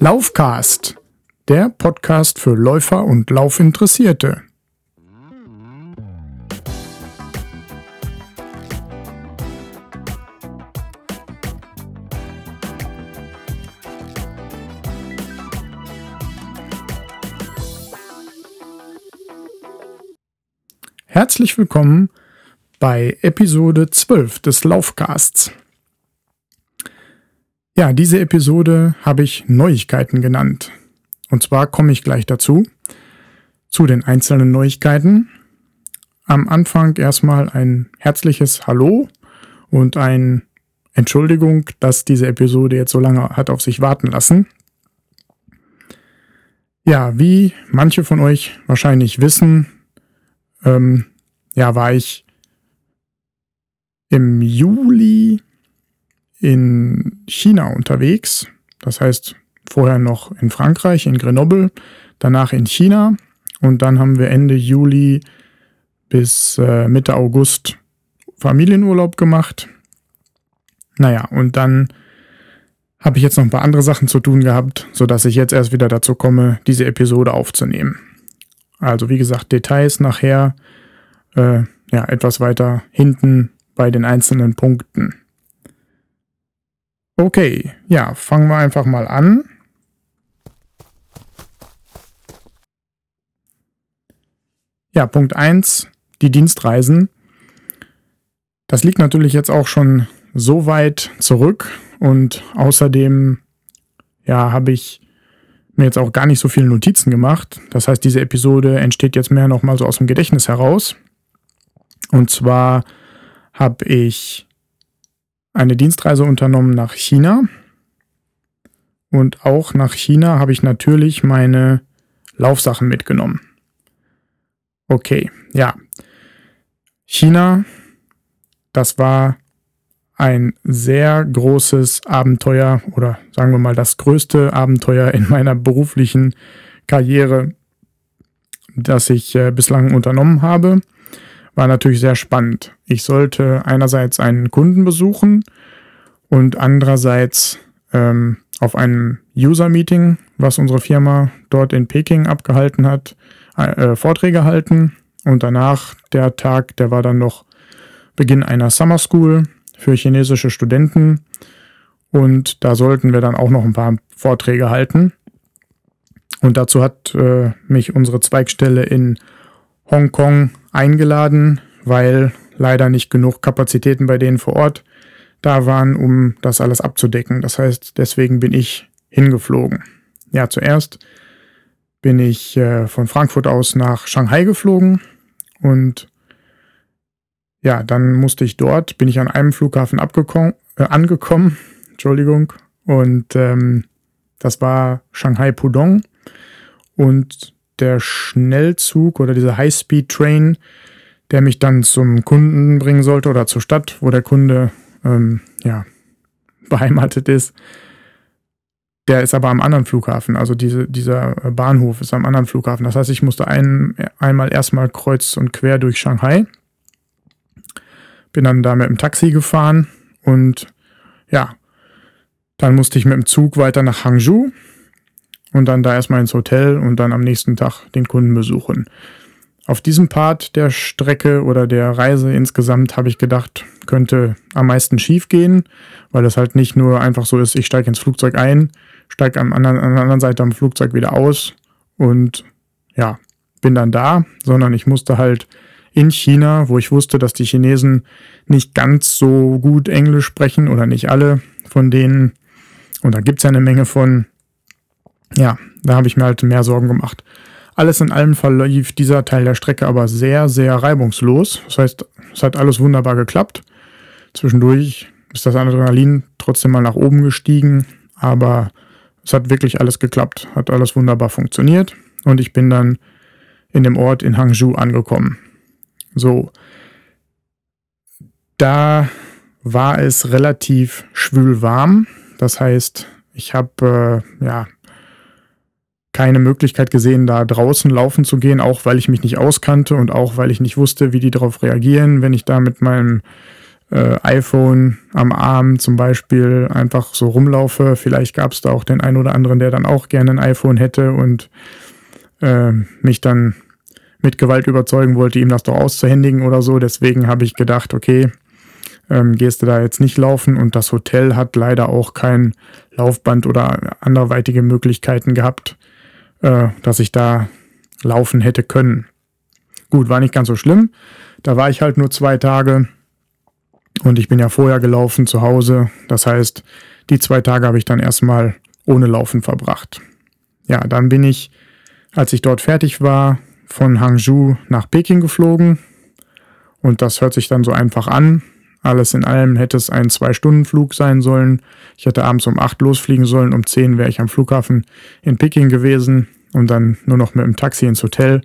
Laufcast, der Podcast für Läufer und Laufinteressierte. Herzlich willkommen bei Episode 12 des Laufcasts. Ja, diese Episode habe ich Neuigkeiten genannt. Und zwar komme ich gleich dazu, zu den einzelnen Neuigkeiten. Am Anfang erstmal ein herzliches Hallo und ein Entschuldigung, dass diese Episode jetzt so lange hat auf sich warten lassen. Ja, wie manche von euch wahrscheinlich wissen, ähm, ja, war ich im Juli in China unterwegs. Das heißt, vorher noch in Frankreich, in Grenoble, danach in China und dann haben wir Ende Juli bis äh, Mitte August Familienurlaub gemacht. Naja, und dann habe ich jetzt noch ein paar andere Sachen zu tun gehabt, sodass ich jetzt erst wieder dazu komme, diese Episode aufzunehmen. Also wie gesagt, Details nachher äh, ja etwas weiter hinten bei den einzelnen Punkten. Okay, ja, fangen wir einfach mal an. Ja, Punkt 1, die Dienstreisen. Das liegt natürlich jetzt auch schon so weit zurück und außerdem ja, habe ich mir jetzt auch gar nicht so viele Notizen gemacht. Das heißt, diese Episode entsteht jetzt mehr nochmal so aus dem Gedächtnis heraus. Und zwar habe ich eine Dienstreise unternommen nach China. Und auch nach China habe ich natürlich meine Laufsachen mitgenommen. Okay, ja. China, das war ein sehr großes Abenteuer oder sagen wir mal das größte Abenteuer in meiner beruflichen Karriere, das ich äh, bislang unternommen habe war natürlich sehr spannend. Ich sollte einerseits einen Kunden besuchen und andererseits ähm, auf einem User-Meeting, was unsere Firma dort in Peking abgehalten hat, äh, Vorträge halten. Und danach der Tag, der war dann noch Beginn einer Summer School für chinesische Studenten. Und da sollten wir dann auch noch ein paar Vorträge halten. Und dazu hat äh, mich unsere Zweigstelle in Hongkong eingeladen, weil leider nicht genug Kapazitäten bei denen vor Ort da waren, um das alles abzudecken. Das heißt, deswegen bin ich hingeflogen. Ja, zuerst bin ich äh, von Frankfurt aus nach Shanghai geflogen und ja, dann musste ich dort, bin ich an einem Flughafen abgekommen, äh, angekommen, Entschuldigung, und ähm, das war Shanghai Pudong und der Schnellzug oder dieser High-Speed-Train, der mich dann zum Kunden bringen sollte oder zur Stadt, wo der Kunde ähm, ja, beheimatet ist. Der ist aber am anderen Flughafen, also diese, dieser Bahnhof ist am anderen Flughafen. Das heißt, ich musste ein, einmal erstmal kreuz und quer durch Shanghai. Bin dann da mit dem Taxi gefahren und ja, dann musste ich mit dem Zug weiter nach Hangzhou und dann da erstmal ins Hotel und dann am nächsten Tag den Kunden besuchen. Auf diesem Part der Strecke oder der Reise insgesamt habe ich gedacht, könnte am meisten schief gehen, weil es halt nicht nur einfach so ist, ich steige ins Flugzeug ein, steige am an der anderen Seite am Flugzeug wieder aus und ja, bin dann da, sondern ich musste halt in China, wo ich wusste, dass die Chinesen nicht ganz so gut Englisch sprechen oder nicht alle von denen, und da gibt es ja eine Menge von, ja, da habe ich mir halt mehr Sorgen gemacht. Alles in allem verlief dieser Teil der Strecke aber sehr, sehr reibungslos. Das heißt, es hat alles wunderbar geklappt. Zwischendurch ist das Adrenalin trotzdem mal nach oben gestiegen, aber es hat wirklich alles geklappt, hat alles wunderbar funktioniert und ich bin dann in dem Ort in Hangzhou angekommen. So, da war es relativ schwül warm. Das heißt, ich habe äh, ja keine Möglichkeit gesehen, da draußen laufen zu gehen, auch weil ich mich nicht auskannte und auch weil ich nicht wusste, wie die darauf reagieren, wenn ich da mit meinem äh, iPhone am Arm zum Beispiel einfach so rumlaufe. Vielleicht gab es da auch den einen oder anderen, der dann auch gerne ein iPhone hätte und äh, mich dann mit Gewalt überzeugen wollte, ihm das doch auszuhändigen oder so. Deswegen habe ich gedacht, okay, ähm, gehst du da jetzt nicht laufen und das Hotel hat leider auch kein Laufband oder anderweitige Möglichkeiten gehabt, äh, dass ich da laufen hätte können. Gut, war nicht ganz so schlimm. Da war ich halt nur zwei Tage und ich bin ja vorher gelaufen zu Hause. Das heißt, die zwei Tage habe ich dann erstmal ohne Laufen verbracht. Ja, dann bin ich, als ich dort fertig war, von Hangzhou nach Peking geflogen. Und das hört sich dann so einfach an. Alles in allem hätte es ein Zwei-Stunden-Flug sein sollen. Ich hätte abends um acht losfliegen sollen. Um zehn wäre ich am Flughafen in Peking gewesen und dann nur noch mit dem Taxi ins Hotel.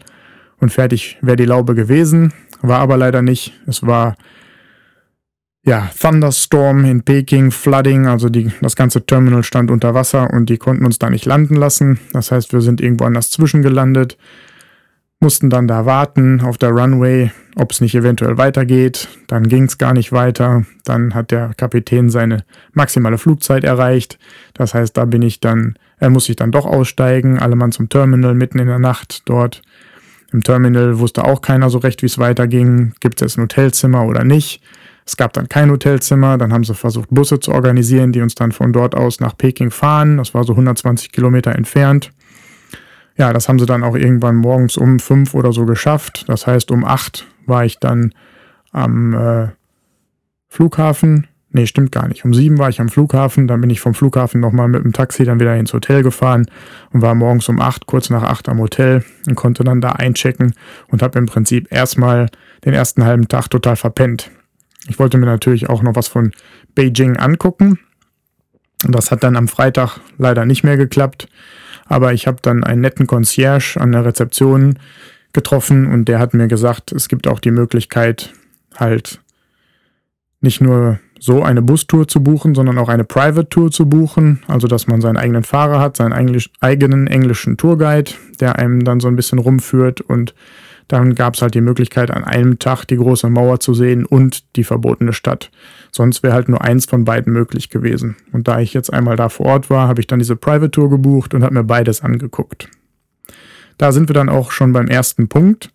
Und fertig wäre die Laube gewesen. War aber leider nicht. Es war ja, Thunderstorm in Peking, Flooding, also die, das ganze Terminal stand unter Wasser und die konnten uns da nicht landen lassen. Das heißt, wir sind irgendwo anders zwischengelandet, mussten dann da warten auf der Runway, ob es nicht eventuell weitergeht. Dann ging es gar nicht weiter. Dann hat der Kapitän seine maximale Flugzeit erreicht. Das heißt, da bin ich dann, er muss sich dann doch aussteigen, alle Mann zum Terminal mitten in der Nacht dort. Im Terminal wusste auch keiner so recht, wie es weiterging. Gibt es jetzt ein Hotelzimmer oder nicht? Es gab dann kein Hotelzimmer, dann haben sie versucht, Busse zu organisieren, die uns dann von dort aus nach Peking fahren. Das war so 120 Kilometer entfernt. Ja, das haben sie dann auch irgendwann morgens um fünf oder so geschafft. Das heißt, um acht war ich dann am äh, Flughafen. Nee, stimmt gar nicht. Um sieben war ich am Flughafen, dann bin ich vom Flughafen nochmal mit dem Taxi dann wieder ins Hotel gefahren und war morgens um acht, kurz nach acht am Hotel und konnte dann da einchecken und habe im Prinzip erstmal den ersten halben Tag total verpennt. Ich wollte mir natürlich auch noch was von Beijing angucken. Das hat dann am Freitag leider nicht mehr geklappt. Aber ich habe dann einen netten Concierge an der Rezeption getroffen und der hat mir gesagt, es gibt auch die Möglichkeit, halt nicht nur so eine Bustour zu buchen, sondern auch eine Private Tour zu buchen. Also, dass man seinen eigenen Fahrer hat, seinen Englisch, eigenen englischen Tourguide, der einem dann so ein bisschen rumführt und dann gab es halt die Möglichkeit, an einem Tag die große Mauer zu sehen und die verbotene Stadt. Sonst wäre halt nur eins von beiden möglich gewesen. Und da ich jetzt einmal da vor Ort war, habe ich dann diese Private Tour gebucht und habe mir beides angeguckt. Da sind wir dann auch schon beim ersten Punkt.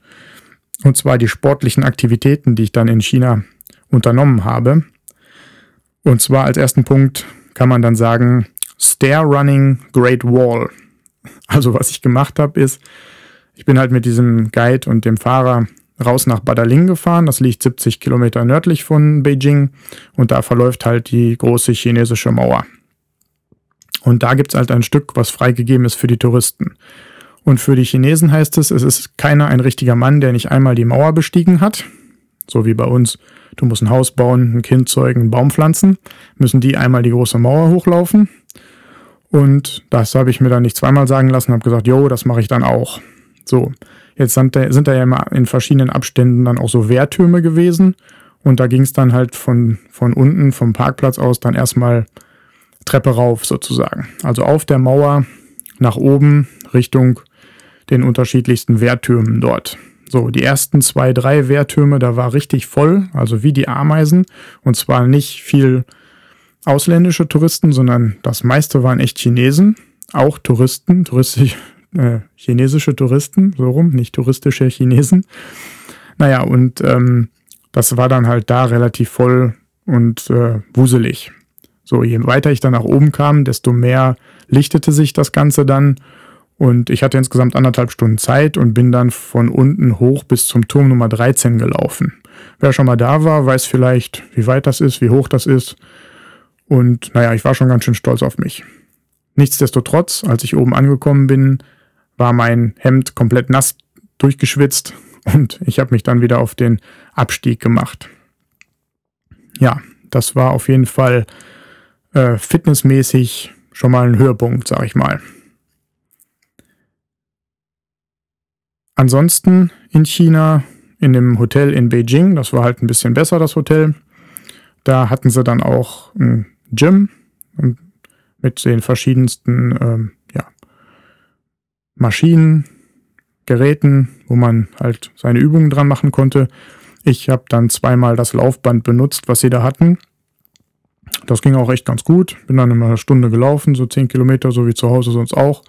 Und zwar die sportlichen Aktivitäten, die ich dann in China unternommen habe. Und zwar als ersten Punkt kann man dann sagen, Stair Running Great Wall. Also was ich gemacht habe, ist, ich bin halt mit diesem Guide und dem Fahrer raus nach Badaling gefahren. Das liegt 70 Kilometer nördlich von Beijing und da verläuft halt die große chinesische Mauer. Und da gibt es halt ein Stück, was freigegeben ist für die Touristen. Und für die Chinesen heißt es, es ist keiner ein richtiger Mann, der nicht einmal die Mauer bestiegen hat. So wie bei uns, du musst ein Haus bauen, ein Kind zeugen, einen Baum pflanzen, müssen die einmal die große Mauer hochlaufen. Und das habe ich mir dann nicht zweimal sagen lassen, habe gesagt, jo, das mache ich dann auch. So, jetzt sind da, sind da ja immer in verschiedenen Abständen dann auch so Wehrtürme gewesen. Und da ging es dann halt von, von unten, vom Parkplatz aus, dann erstmal Treppe rauf sozusagen. Also auf der Mauer nach oben Richtung den unterschiedlichsten Wehrtürmen dort. So, die ersten zwei, drei Wehrtürme, da war richtig voll, also wie die Ameisen. Und zwar nicht viel ausländische Touristen, sondern das meiste waren echt Chinesen. Auch Touristen, touristisch, äh, chinesische Touristen, so rum, nicht touristische Chinesen. Naja, und ähm, das war dann halt da relativ voll und äh, wuselig. So, je weiter ich dann nach oben kam, desto mehr lichtete sich das Ganze dann. Und ich hatte insgesamt anderthalb Stunden Zeit und bin dann von unten hoch bis zum Turm Nummer 13 gelaufen. Wer schon mal da war, weiß vielleicht, wie weit das ist, wie hoch das ist. Und naja, ich war schon ganz schön stolz auf mich. Nichtsdestotrotz, als ich oben angekommen bin, war mein Hemd komplett nass durchgeschwitzt und ich habe mich dann wieder auf den Abstieg gemacht. Ja, das war auf jeden Fall äh, fitnessmäßig schon mal ein Höhepunkt, sag ich mal. Ansonsten in China, in dem Hotel in Beijing, das war halt ein bisschen besser, das Hotel. Da hatten sie dann auch ein Gym mit den verschiedensten ähm, Maschinen, Geräten, wo man halt seine Übungen dran machen konnte. Ich habe dann zweimal das Laufband benutzt, was sie da hatten. Das ging auch echt ganz gut. Bin dann immer eine Stunde gelaufen, so 10 Kilometer, so wie zu Hause sonst auch.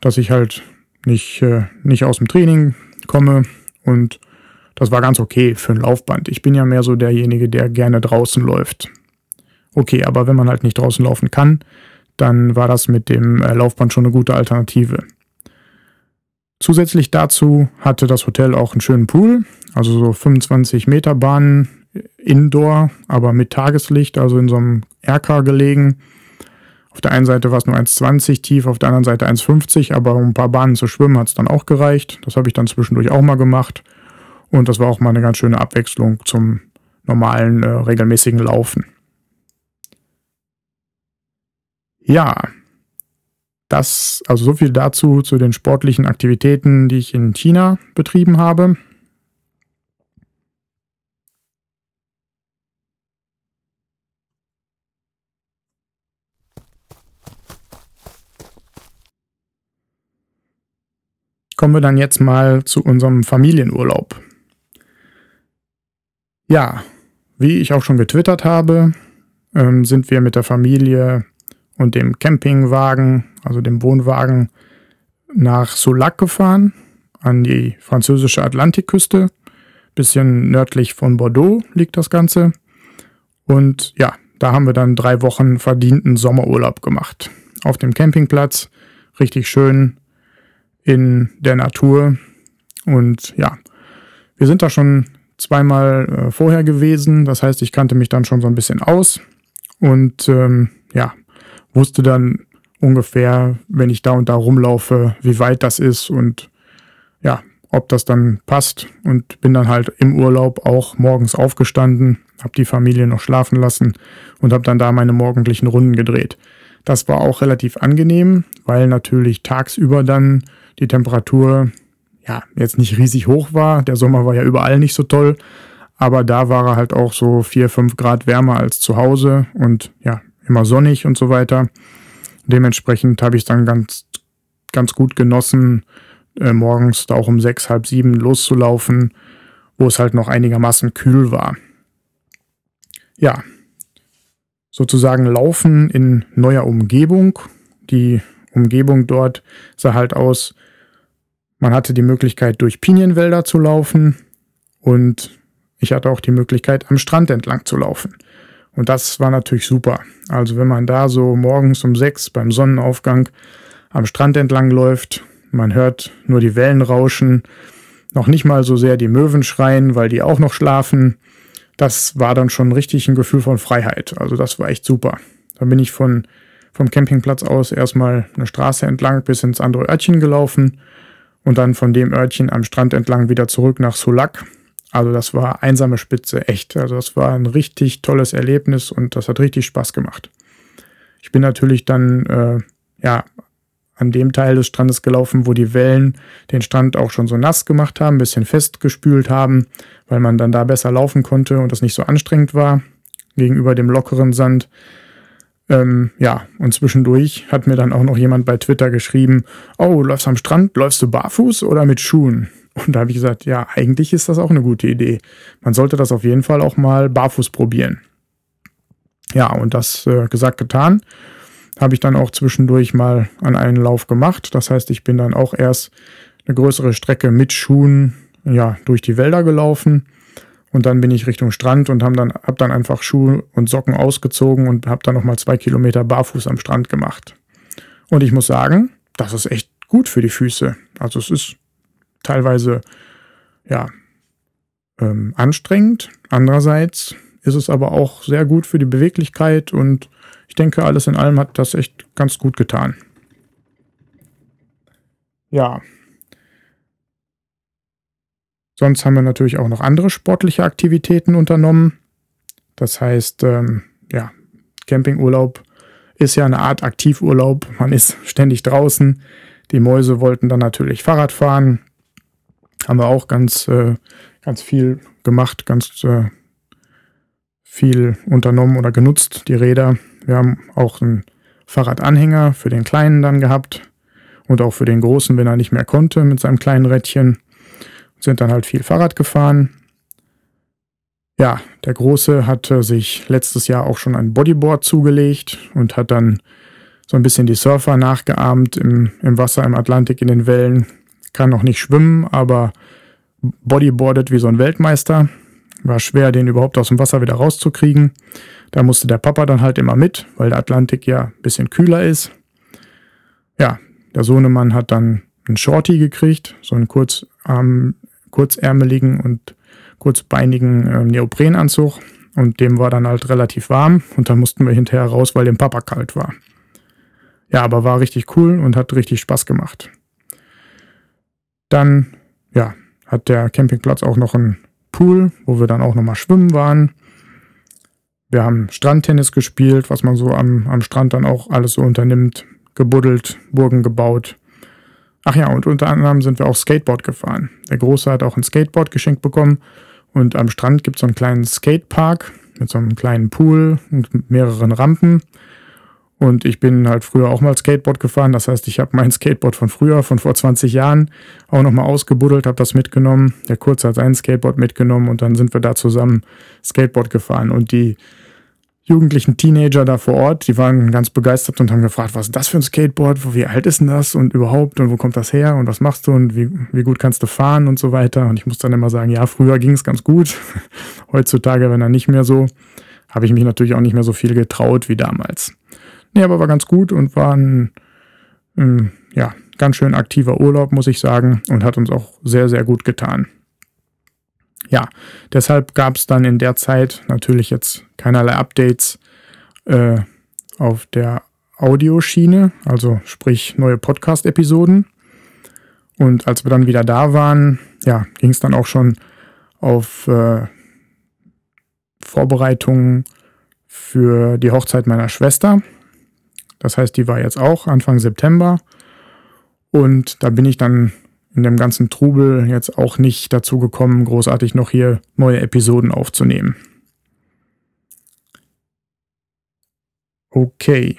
Dass ich halt nicht, äh, nicht aus dem Training komme. Und das war ganz okay für ein Laufband. Ich bin ja mehr so derjenige, der gerne draußen läuft. Okay, aber wenn man halt nicht draußen laufen kann, dann war das mit dem äh, Laufband schon eine gute Alternative. Zusätzlich dazu hatte das Hotel auch einen schönen Pool, also so 25 Meter Bahnen indoor, aber mit Tageslicht, also in so einem Erker gelegen. Auf der einen Seite war es nur 1,20 tief, auf der anderen Seite 1,50, aber um ein paar Bahnen zu schwimmen hat es dann auch gereicht. Das habe ich dann zwischendurch auch mal gemacht. Und das war auch mal eine ganz schöne Abwechslung zum normalen, äh, regelmäßigen Laufen. Ja, das, also so viel dazu, zu den sportlichen Aktivitäten, die ich in China betrieben habe. Kommen wir dann jetzt mal zu unserem Familienurlaub. Ja, wie ich auch schon getwittert habe, ähm, sind wir mit der Familie und dem Campingwagen, also dem Wohnwagen, nach Soulac gefahren, an die französische Atlantikküste. Bisschen nördlich von Bordeaux liegt das Ganze. Und ja, da haben wir dann drei Wochen verdienten Sommerurlaub gemacht. Auf dem Campingplatz, richtig schön in der Natur. Und ja, wir sind da schon zweimal äh, vorher gewesen. Das heißt, ich kannte mich dann schon so ein bisschen aus. Und ähm, ja, wusste dann ungefähr, wenn ich da und da rumlaufe, wie weit das ist und ja, ob das dann passt. Und bin dann halt im Urlaub auch morgens aufgestanden, habe die Familie noch schlafen lassen und habe dann da meine morgendlichen Runden gedreht. Das war auch relativ angenehm, weil natürlich tagsüber dann die Temperatur ja jetzt nicht riesig hoch war. Der Sommer war ja überall nicht so toll, aber da war er halt auch so vier, fünf Grad wärmer als zu Hause und ja, immer sonnig und so weiter. Dementsprechend habe ich dann ganz, ganz gut genossen, äh, morgens da auch um sechs, halb sieben loszulaufen, wo es halt noch einigermaßen kühl war. Ja, sozusagen laufen in neuer Umgebung. Die Umgebung dort sah halt aus, man hatte die Möglichkeit, durch Pinienwälder zu laufen und ich hatte auch die Möglichkeit, am Strand entlang zu laufen. Und das war natürlich super. Also wenn man da so morgens um sechs beim Sonnenaufgang am Strand entlang läuft, man hört nur die Wellen rauschen, noch nicht mal so sehr die Möwen schreien, weil die auch noch schlafen. Das war dann schon richtig ein Gefühl von Freiheit. Also das war echt super. Dann bin ich von, vom Campingplatz aus erstmal eine Straße entlang bis ins andere Örtchen gelaufen und dann von dem Örtchen am Strand entlang wieder zurück nach Sulac. Also das war einsame Spitze, echt. Also das war ein richtig tolles Erlebnis und das hat richtig Spaß gemacht. Ich bin natürlich dann äh, ja an dem Teil des Strandes gelaufen, wo die Wellen den Strand auch schon so nass gemacht haben, ein bisschen festgespült haben, weil man dann da besser laufen konnte und das nicht so anstrengend war gegenüber dem lockeren Sand. Ähm, ja, und zwischendurch hat mir dann auch noch jemand bei Twitter geschrieben, oh, läufst am Strand, läufst du barfuß oder mit Schuhen? Und da habe ich gesagt, ja, eigentlich ist das auch eine gute Idee. Man sollte das auf jeden Fall auch mal barfuß probieren. Ja, und das äh, gesagt, getan, habe ich dann auch zwischendurch mal an einen Lauf gemacht. Das heißt, ich bin dann auch erst eine größere Strecke mit Schuhen ja, durch die Wälder gelaufen. Und dann bin ich Richtung Strand und habe dann, hab dann einfach Schuhe und Socken ausgezogen und habe dann nochmal zwei Kilometer barfuß am Strand gemacht. Und ich muss sagen, das ist echt gut für die Füße. Also es ist teilweise ja ähm, anstrengend. Andererseits ist es aber auch sehr gut für die Beweglichkeit und ich denke, alles in allem hat das echt ganz gut getan. Ja. Sonst haben wir natürlich auch noch andere sportliche Aktivitäten unternommen. Das heißt, ähm, ja, Campingurlaub ist ja eine Art Aktivurlaub. Man ist ständig draußen. Die Mäuse wollten dann natürlich Fahrrad fahren haben wir auch ganz, äh, ganz viel gemacht, ganz äh, viel unternommen oder genutzt, die Räder. Wir haben auch einen Fahrradanhänger für den Kleinen dann gehabt und auch für den Großen, wenn er nicht mehr konnte mit seinem kleinen Rädchen. Sind dann halt viel Fahrrad gefahren. Ja, der Große hatte sich letztes Jahr auch schon ein Bodyboard zugelegt und hat dann so ein bisschen die Surfer nachgeahmt im, im Wasser, im Atlantik, in den Wellen. Kann noch nicht schwimmen, aber bodyboardet wie so ein Weltmeister. War schwer, den überhaupt aus dem Wasser wieder rauszukriegen. Da musste der Papa dann halt immer mit, weil der Atlantik ja ein bisschen kühler ist. Ja, der Sohnemann hat dann einen Shorty gekriegt, so einen kurzarm, kurzärmeligen und kurzbeinigen äh, Neoprenanzug. Und dem war dann halt relativ warm und dann mussten wir hinterher raus, weil dem Papa kalt war. Ja, aber war richtig cool und hat richtig Spaß gemacht. Dann, ja, hat der Campingplatz auch noch einen Pool, wo wir dann auch nochmal schwimmen waren. Wir haben Strandtennis gespielt, was man so am, am Strand dann auch alles so unternimmt. Gebuddelt, Burgen gebaut. Ach ja, und unter anderem sind wir auch Skateboard gefahren. Der Große hat auch ein Skateboard geschenkt bekommen. Und am Strand gibt es so einen kleinen Skatepark mit so einem kleinen Pool und mehreren Rampen. Und ich bin halt früher auch mal Skateboard gefahren. Das heißt, ich habe mein Skateboard von früher, von vor 20 Jahren, auch nochmal ausgebuddelt, habe das mitgenommen. Der Kurze hat sein Skateboard mitgenommen und dann sind wir da zusammen Skateboard gefahren. Und die jugendlichen Teenager da vor Ort, die waren ganz begeistert und haben gefragt, was ist das für ein Skateboard, wie alt ist denn das und überhaupt und wo kommt das her und was machst du und wie, wie gut kannst du fahren und so weiter. Und ich muss dann immer sagen, ja, früher ging es ganz gut. Heutzutage, wenn er nicht mehr so, habe ich mich natürlich auch nicht mehr so viel getraut wie damals. Nee, aber war ganz gut und war ein, ein ja, ganz schön aktiver Urlaub, muss ich sagen, und hat uns auch sehr, sehr gut getan. Ja, deshalb gab es dann in der Zeit natürlich jetzt keinerlei Updates äh, auf der Audioschiene, also sprich neue Podcast-Episoden. Und als wir dann wieder da waren, ja, ging es dann auch schon auf äh, Vorbereitungen für die Hochzeit meiner Schwester. Das heißt, die war jetzt auch Anfang September. Und da bin ich dann in dem ganzen Trubel jetzt auch nicht dazu gekommen, großartig noch hier neue Episoden aufzunehmen. Okay.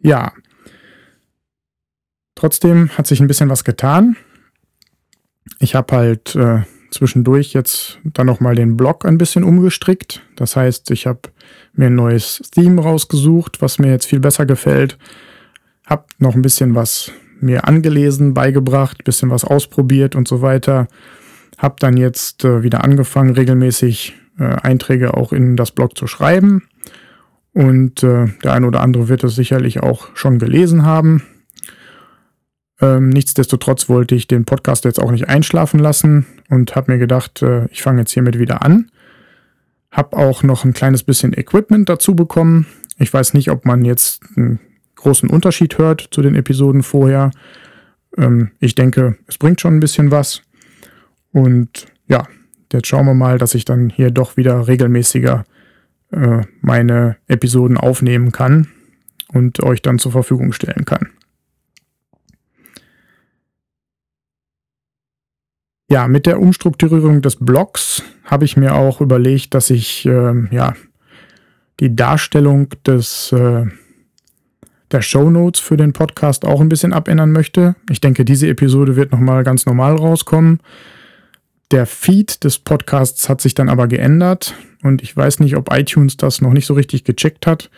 Ja. Trotzdem hat sich ein bisschen was getan. Ich habe halt äh, zwischendurch jetzt dann nochmal den Blog ein bisschen umgestrickt. Das heißt, ich habe mir ein neues Theme rausgesucht, was mir jetzt viel besser gefällt. Hab noch ein bisschen was mir angelesen, beigebracht, bisschen was ausprobiert und so weiter. Hab dann jetzt äh, wieder angefangen, regelmäßig äh, Einträge auch in das Blog zu schreiben. Und äh, der eine oder andere wird es sicherlich auch schon gelesen haben. Ähm, nichtsdestotrotz wollte ich den Podcast jetzt auch nicht einschlafen lassen und habe mir gedacht, äh, ich fange jetzt hiermit wieder an. Hab auch noch ein kleines bisschen Equipment dazu bekommen. Ich weiß nicht, ob man jetzt einen großen Unterschied hört zu den Episoden vorher. Ähm, ich denke, es bringt schon ein bisschen was. Und ja, jetzt schauen wir mal, dass ich dann hier doch wieder regelmäßiger äh, meine Episoden aufnehmen kann und euch dann zur Verfügung stellen kann. Ja, mit der Umstrukturierung des Blogs habe ich mir auch überlegt, dass ich äh, ja die Darstellung des äh, der Show Notes für den Podcast auch ein bisschen abändern möchte. Ich denke, diese Episode wird nochmal ganz normal rauskommen. Der Feed des Podcasts hat sich dann aber geändert und ich weiß nicht, ob iTunes das noch nicht so richtig gecheckt hat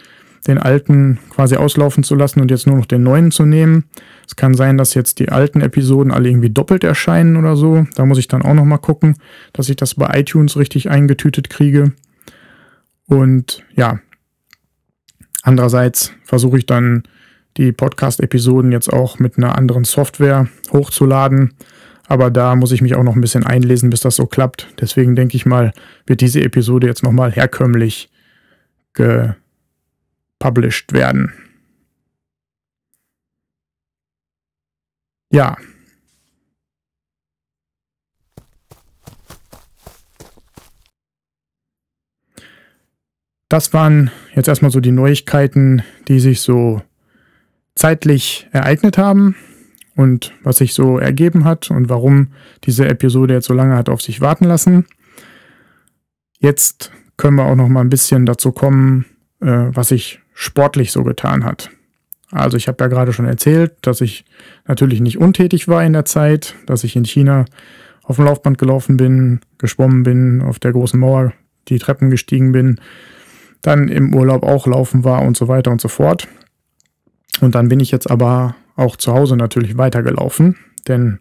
den alten quasi auslaufen zu lassen und jetzt nur noch den neuen zu nehmen. Es kann sein, dass jetzt die alten Episoden alle irgendwie doppelt erscheinen oder so. Da muss ich dann auch noch mal gucken, dass ich das bei iTunes richtig eingetütet kriege. Und ja, andererseits versuche ich dann die Podcast-Episoden jetzt auch mit einer anderen Software hochzuladen. Aber da muss ich mich auch noch ein bisschen einlesen, bis das so klappt. Deswegen denke ich mal, wird diese Episode jetzt nochmal herkömmlich ge published werden. Ja. Das waren jetzt erstmal so die Neuigkeiten, die sich so zeitlich ereignet haben und was sich so ergeben hat und warum diese Episode jetzt so lange hat auf sich warten lassen. Jetzt können wir auch noch mal ein bisschen dazu kommen, äh, was sich sportlich so getan hat. Also ich habe ja gerade schon erzählt, dass ich natürlich nicht untätig war in der Zeit, dass ich in China auf dem Laufband gelaufen bin, geschwommen bin, auf der großen Mauer die Treppen gestiegen bin, dann im Urlaub auch laufen war und so weiter und so fort. Und dann bin ich jetzt aber auch zu Hause natürlich weitergelaufen, denn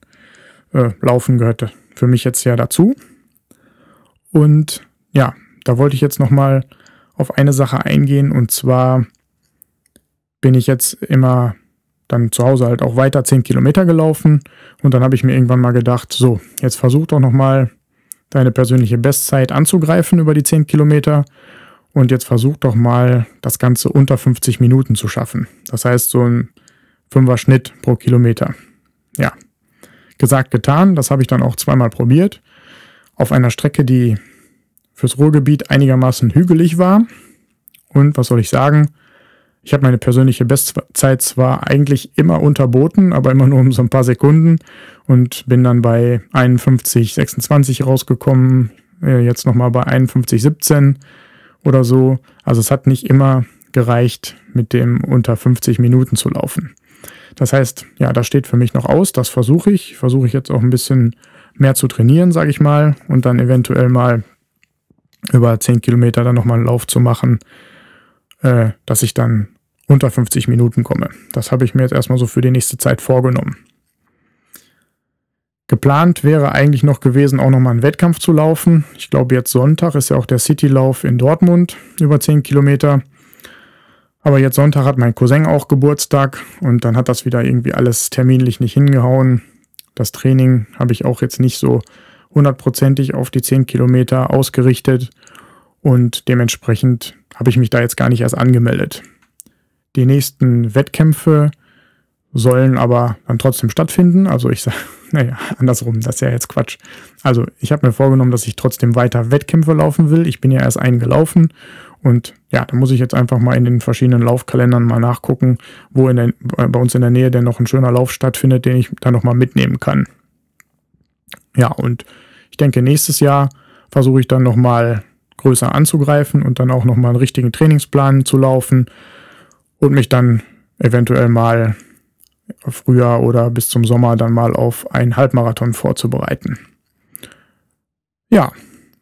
äh, Laufen gehörte für mich jetzt ja dazu. Und ja, da wollte ich jetzt nochmal auf eine Sache eingehen und zwar bin ich jetzt immer dann zu Hause halt auch weiter 10 Kilometer gelaufen und dann habe ich mir irgendwann mal gedacht, so, jetzt versuch doch nochmal deine persönliche Bestzeit anzugreifen über die 10 Kilometer und jetzt versuch doch mal das Ganze unter 50 Minuten zu schaffen. Das heißt so ein Fünfer Schnitt pro Kilometer. Ja, gesagt, getan. Das habe ich dann auch zweimal probiert. Auf einer Strecke, die fürs Ruhrgebiet einigermaßen hügelig war. Und was soll ich sagen? Ich habe meine persönliche Bestzeit zwar eigentlich immer unterboten, aber immer nur um so ein paar Sekunden und bin dann bei 51, 26 rausgekommen, äh, jetzt nochmal bei 51, 17 oder so. Also es hat nicht immer gereicht, mit dem unter 50 Minuten zu laufen. Das heißt, ja, das steht für mich noch aus. Das versuche ich. Versuche ich jetzt auch ein bisschen mehr zu trainieren, sage ich mal, und dann eventuell mal über 10 Kilometer dann nochmal einen Lauf zu machen, äh, dass ich dann unter 50 Minuten komme. Das habe ich mir jetzt erstmal so für die nächste Zeit vorgenommen. Geplant wäre eigentlich noch gewesen, auch nochmal einen Wettkampf zu laufen. Ich glaube, jetzt Sonntag ist ja auch der Citylauf in Dortmund über 10 Kilometer. Aber jetzt Sonntag hat mein Cousin auch Geburtstag und dann hat das wieder irgendwie alles terminlich nicht hingehauen. Das Training habe ich auch jetzt nicht so hundertprozentig auf die 10 Kilometer ausgerichtet und dementsprechend habe ich mich da jetzt gar nicht erst angemeldet. Die nächsten Wettkämpfe sollen aber dann trotzdem stattfinden. Also ich sage, naja, andersrum, das ist ja jetzt Quatsch. Also ich habe mir vorgenommen, dass ich trotzdem weiter Wettkämpfe laufen will. Ich bin ja erst einen gelaufen und ja, da muss ich jetzt einfach mal in den verschiedenen Laufkalendern mal nachgucken, wo in der, bei uns in der Nähe denn noch ein schöner Lauf stattfindet, den ich da nochmal mitnehmen kann. Ja, und ich denke, nächstes Jahr versuche ich dann nochmal größer anzugreifen und dann auch nochmal einen richtigen Trainingsplan zu laufen und mich dann eventuell mal früher oder bis zum Sommer dann mal auf einen Halbmarathon vorzubereiten. Ja,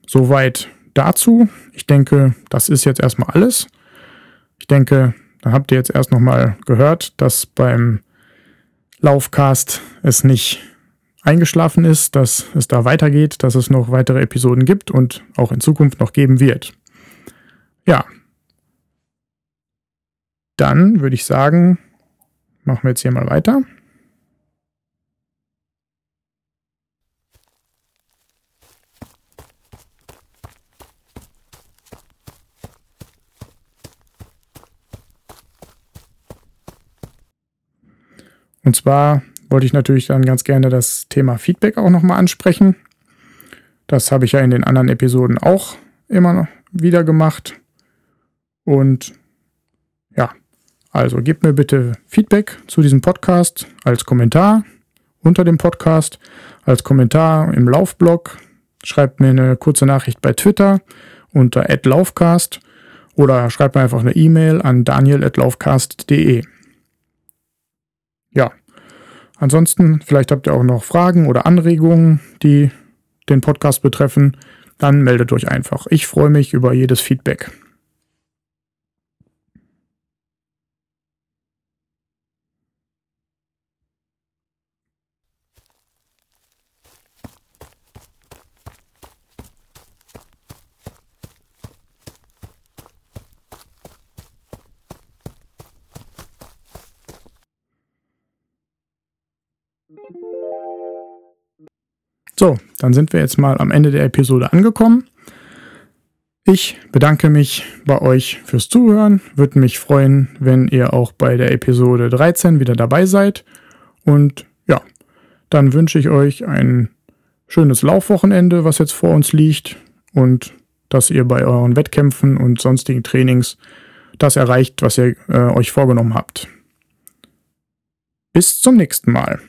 soweit dazu. Ich denke, das ist jetzt erstmal alles. Ich denke, dann habt ihr jetzt erst nochmal gehört, dass beim Laufcast es nicht eingeschlafen ist, dass es da weitergeht, dass es noch weitere Episoden gibt und auch in Zukunft noch geben wird. Ja. Dann würde ich sagen, machen wir jetzt hier mal weiter. Und zwar wollte ich natürlich dann ganz gerne das Thema Feedback auch nochmal ansprechen. Das habe ich ja in den anderen Episoden auch immer wieder gemacht. Und ja, also gebt mir bitte Feedback zu diesem Podcast als Kommentar unter dem Podcast, als Kommentar im Laufblog. Schreibt mir eine kurze Nachricht bei Twitter unter @laufcast oder schreibt mir einfach eine E-Mail an daniel@laufcast.de. Ansonsten, vielleicht habt ihr auch noch Fragen oder Anregungen, die den Podcast betreffen, dann meldet euch einfach. Ich freue mich über jedes Feedback. So, dann sind wir jetzt mal am Ende der Episode angekommen. Ich bedanke mich bei euch fürs Zuhören. Würde mich freuen, wenn ihr auch bei der Episode 13 wieder dabei seid. Und ja, dann wünsche ich euch ein schönes Laufwochenende, was jetzt vor uns liegt. Und dass ihr bei euren Wettkämpfen und sonstigen Trainings das erreicht, was ihr äh, euch vorgenommen habt. Bis zum nächsten Mal.